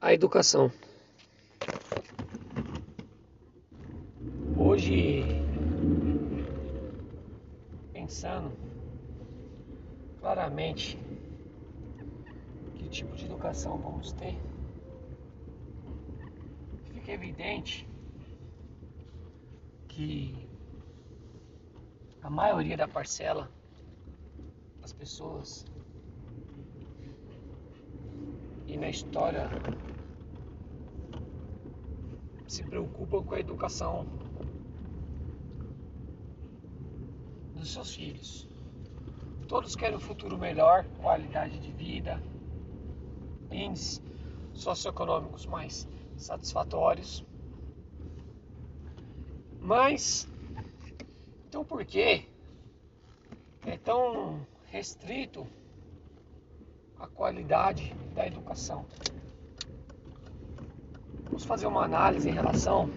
a educação. Hoje, pensando claramente que tipo de educação vamos ter, fica evidente que a maioria da parcela das pessoas e na história se preocupam com a educação dos seus filhos. Todos querem um futuro melhor, qualidade de vida, índices socioeconômicos mais satisfatórios. Mas, então por que é tão restrito a qualidade da educação. Vamos fazer uma análise em relação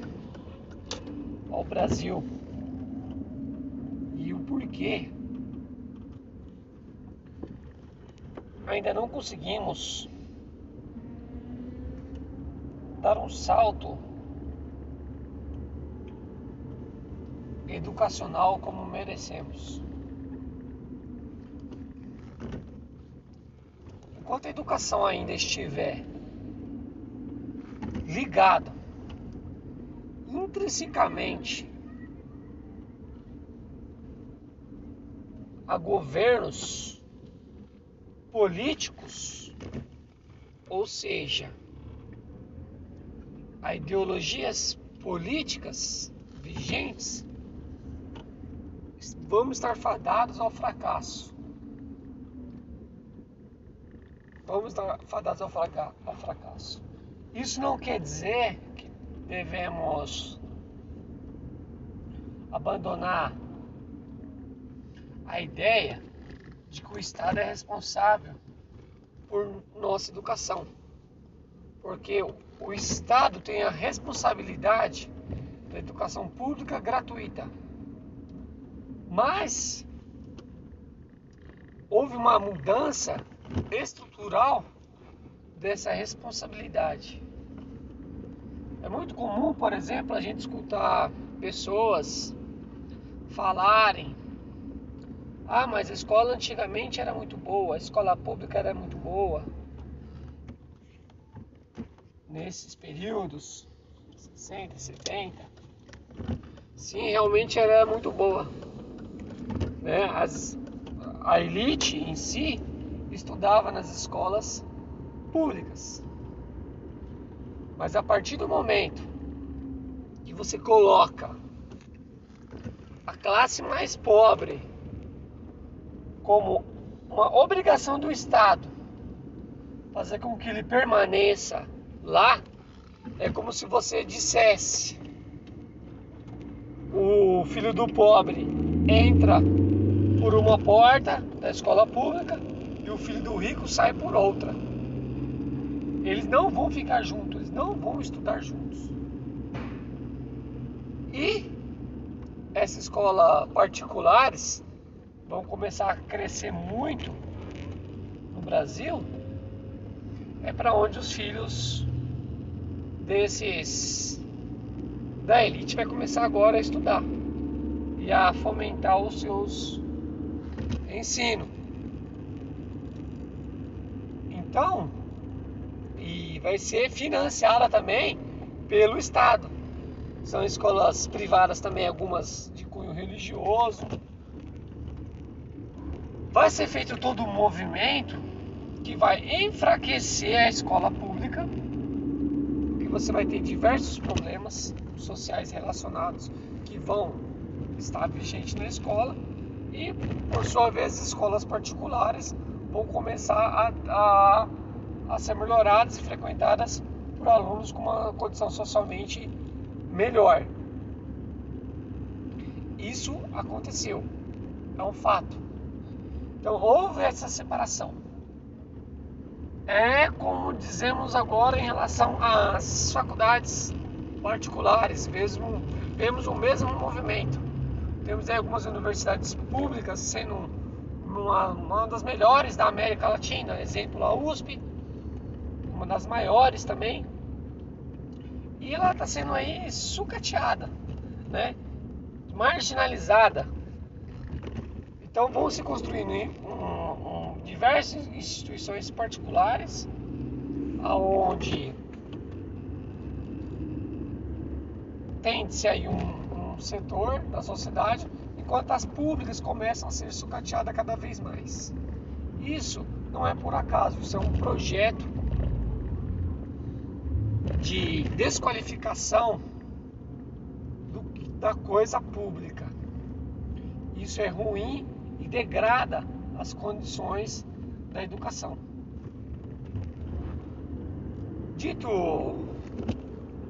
ao Brasil e o porquê ainda não conseguimos dar um salto educacional como merecemos. Enquanto a educação ainda estiver ligada intrinsecamente a governos políticos, ou seja, a ideologias políticas vigentes, vamos estar fadados ao fracasso. Vamos estar fadados ao fracasso. Isso não quer dizer que devemos abandonar a ideia de que o Estado é responsável por nossa educação. Porque o Estado tem a responsabilidade da educação pública gratuita. Mas houve uma mudança estrutural dessa responsabilidade. É muito comum, por exemplo, a gente escutar pessoas falarem: ah, mas a escola antigamente era muito boa, a escola pública era muito boa. Nesses períodos, 60, 70, sim, realmente era muito boa. Né? As, a elite em si estudava nas escolas públicas. Mas a partir do momento que você coloca a classe mais pobre como uma obrigação do Estado fazer com que ele permaneça lá, é como se você dissesse: o filho do pobre entra por uma porta da escola pública o filho do rico sai por outra. Eles não vão ficar juntos, eles não vão estudar juntos. E essas escolas particulares vão começar a crescer muito no Brasil. É para onde os filhos desses da elite vai começar agora a estudar e a fomentar os seus ensino. Então, e vai ser financiada também pelo Estado. São escolas privadas também, algumas de cunho religioso. Vai ser feito todo um movimento que vai enfraquecer a escola pública, que você vai ter diversos problemas sociais relacionados que vão estar vigentes na escola e, por sua vez, escolas particulares vão começar a, a, a ser melhoradas e frequentadas por alunos com uma condição socialmente melhor. Isso aconteceu, é um fato. Então houve essa separação. É como dizemos agora em relação às faculdades particulares, mesmo, vemos o mesmo movimento. Temos aí algumas universidades públicas sendo uma, uma das melhores da América Latina. Exemplo, a USP, uma das maiores também, e ela está sendo aí sucateada, né? marginalizada. Então vão se construindo um, um, diversas instituições particulares, aonde tem-se aí um, um setor da sociedade, enquanto as públicas começam a ser sucateadas cada vez mais. Isso não é por acaso, isso é um projeto de desqualificação do, da coisa pública. Isso é ruim e degrada as condições da educação. Dito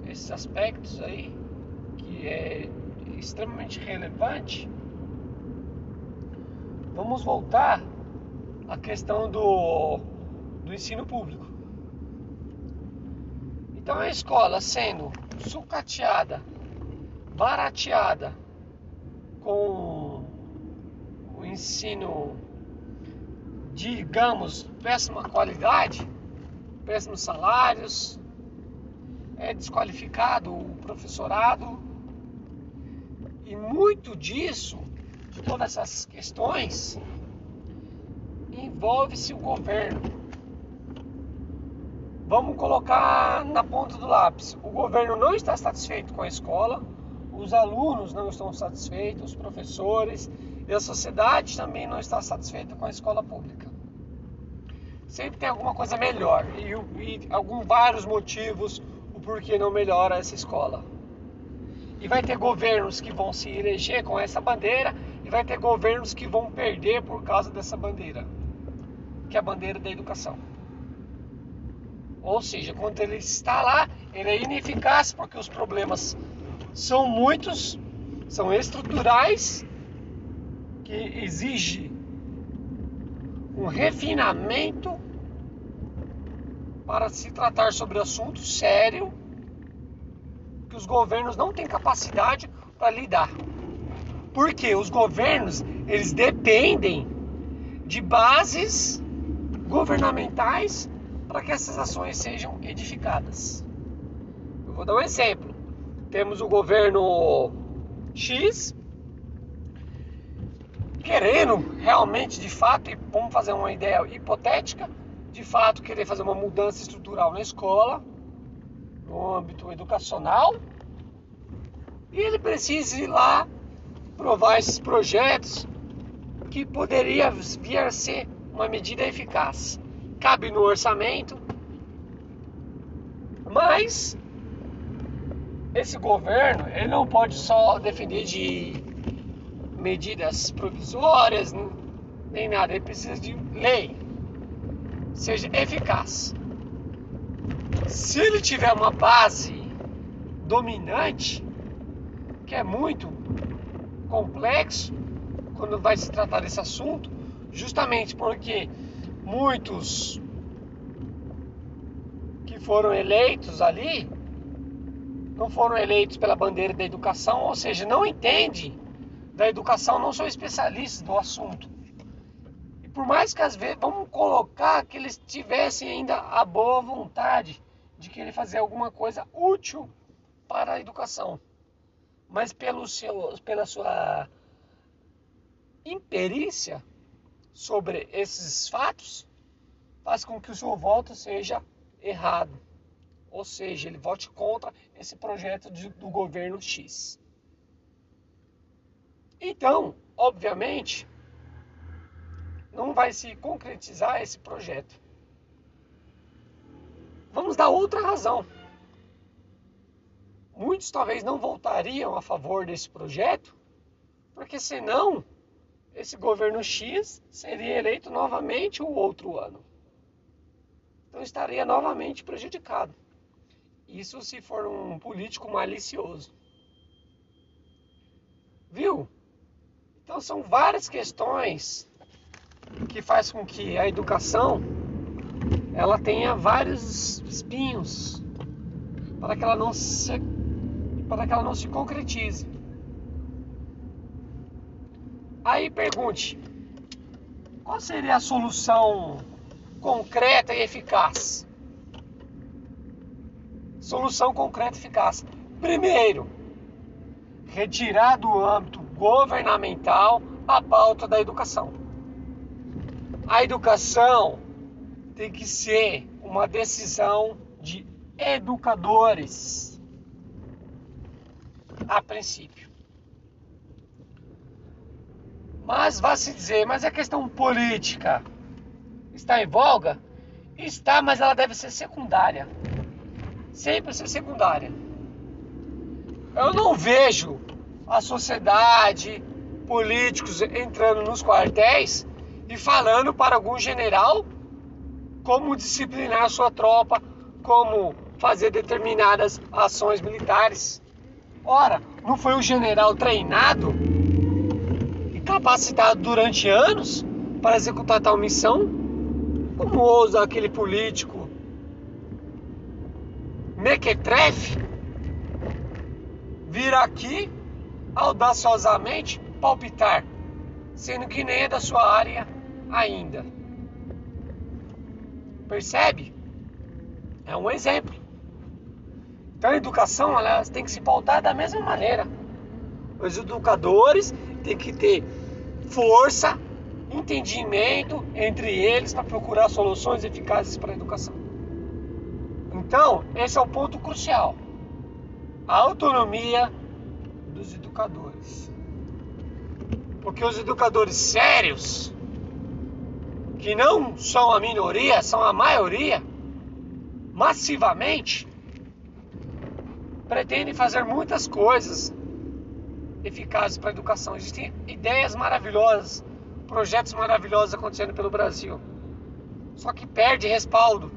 esses aspectos aí, que é extremamente relevante, vamos voltar à questão do, do ensino público. Então a escola sendo sucateada, barateada com o ensino, digamos, péssima qualidade, péssimos salários, é desqualificado o professorado e muito disso, de todas essas questões, envolve-se o governo Vamos colocar na ponta do lápis. O governo não está satisfeito com a escola, os alunos não estão satisfeitos, os professores e a sociedade também não está satisfeita com a escola pública. Sempre tem alguma coisa melhor e, e algum vários motivos o porquê não melhora essa escola. E vai ter governos que vão se eleger com essa bandeira e vai ter governos que vão perder por causa dessa bandeira, que é a bandeira da educação. Ou seja, quando ele está lá, ele é ineficaz porque os problemas são muitos, são estruturais, que exige um refinamento para se tratar sobre assunto sério que os governos não têm capacidade para lidar. Porque os governos, eles dependem de bases governamentais para que essas ações sejam edificadas. Eu vou dar um exemplo. Temos o governo X querendo realmente, de fato, e vamos fazer uma ideia hipotética, de fato querer fazer uma mudança estrutural na escola, no âmbito educacional, e ele precisa ir lá provar esses projetos que poderia vir a ser uma medida eficaz cabe no orçamento. Mas esse governo, ele não pode só defender de medidas provisórias, nem nada, ele precisa de lei, seja eficaz. Se ele tiver uma base dominante, que é muito complexo quando vai se tratar desse assunto, justamente porque muitos que foram eleitos ali não foram eleitos pela bandeira da educação, ou seja, não entende da educação, não são especialistas do assunto. E por mais que às vezes vamos colocar que eles tivessem ainda a boa vontade de querer fazer alguma coisa útil para a educação, mas pelo seu, pela sua imperícia, sobre esses fatos faz com que o seu voto seja errado. Ou seja, ele vote contra esse projeto de, do governo X. Então, obviamente, não vai se concretizar esse projeto. Vamos dar outra razão. Muitos talvez não votariam a favor desse projeto, porque senão esse governo X seria eleito novamente o outro ano. Então estaria novamente prejudicado. Isso se for um político malicioso. Viu? Então são várias questões que faz com que a educação ela tenha vários espinhos para que ela não se para que ela não se concretize. Aí pergunte: qual seria a solução concreta e eficaz? solução concreta e eficaz. Primeiro, retirar do âmbito governamental a pauta da educação. A educação tem que ser uma decisão de educadores, a princípio. Mas vai se dizer, mas a questão política está em voga? Está, mas ela deve ser secundária. Sempre ser secundária. Eu não vejo a sociedade, políticos entrando nos quartéis e falando para algum general como disciplinar sua tropa, como fazer determinadas ações militares. Ora, não foi o general treinado e capacitado durante anos para executar tal missão? Como ousa aquele político mequetrefe vir aqui audaciosamente palpitar, sendo que nem é da sua área ainda. Percebe? É um exemplo. Então a educação ela tem que se pautar da mesma maneira. Os educadores têm que ter força, entendimento entre eles para procurar soluções eficazes para a educação. Então, esse é o ponto crucial a autonomia dos educadores. Porque os educadores sérios, que não são a minoria, são a maioria, massivamente, pretendem fazer muitas coisas eficazes para a educação. Existem ideias maravilhosas, projetos maravilhosos acontecendo pelo Brasil. Só que perde respaldo,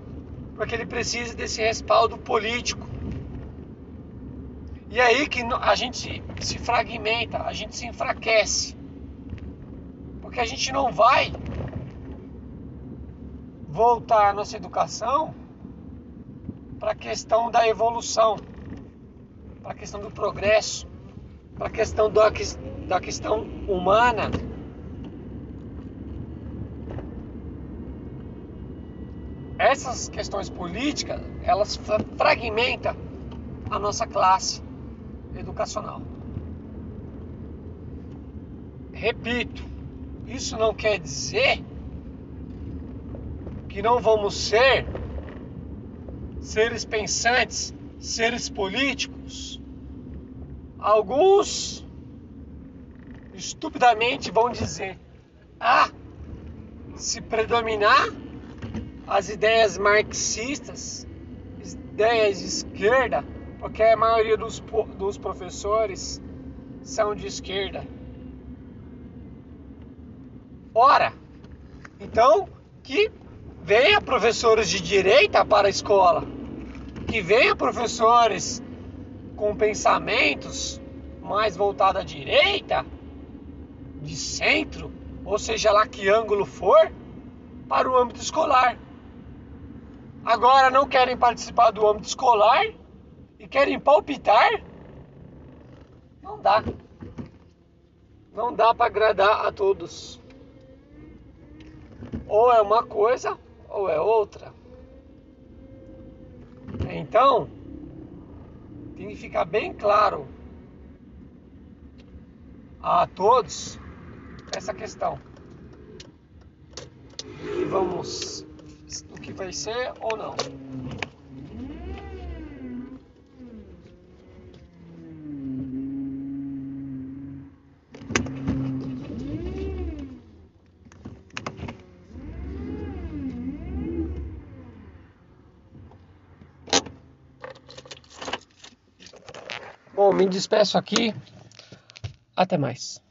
porque ele precisa desse respaldo político e aí que a gente se fragmenta, a gente se enfraquece. Porque a gente não vai voltar a nossa educação para a questão da evolução, para a questão do progresso, para a questão da, da questão humana. Essas questões políticas, elas fragmentam a nossa classe educacional. Repito, isso não quer dizer que não vamos ser seres pensantes, seres políticos. Alguns estupidamente vão dizer: ah, se predominar as ideias marxistas, ideias de esquerda, porque a maioria dos, dos professores são de esquerda. Ora, então que venha professores de direita para a escola, que venha professores com pensamentos mais voltados à direita, de centro, ou seja lá que ângulo for, para o âmbito escolar. Agora não querem participar do âmbito escolar e querem palpitar, não dá. Não dá para agradar a todos. Ou é uma coisa ou é outra. Então, tem que ficar bem claro a todos essa questão. E vamos o que vai ser ou não. Me despeço aqui. Até mais.